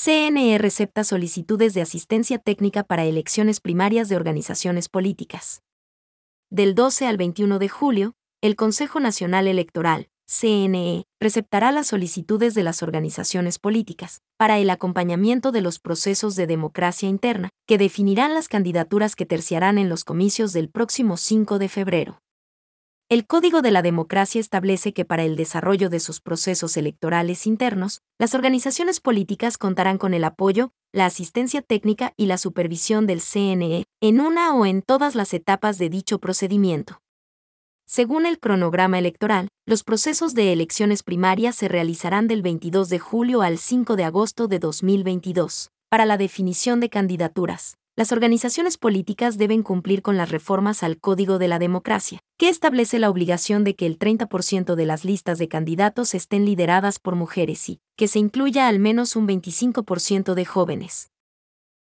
CNE recepta solicitudes de asistencia técnica para elecciones primarias de organizaciones políticas. Del 12 al 21 de julio, el Consejo Nacional Electoral, CNE, receptará las solicitudes de las organizaciones políticas para el acompañamiento de los procesos de democracia interna, que definirán las candidaturas que terciarán en los comicios del próximo 5 de febrero. El Código de la Democracia establece que para el desarrollo de sus procesos electorales internos, las organizaciones políticas contarán con el apoyo, la asistencia técnica y la supervisión del CNE en una o en todas las etapas de dicho procedimiento. Según el cronograma electoral, los procesos de elecciones primarias se realizarán del 22 de julio al 5 de agosto de 2022. Para la definición de candidaturas, las organizaciones políticas deben cumplir con las reformas al Código de la Democracia, que establece la obligación de que el 30% de las listas de candidatos estén lideradas por mujeres y que se incluya al menos un 25% de jóvenes.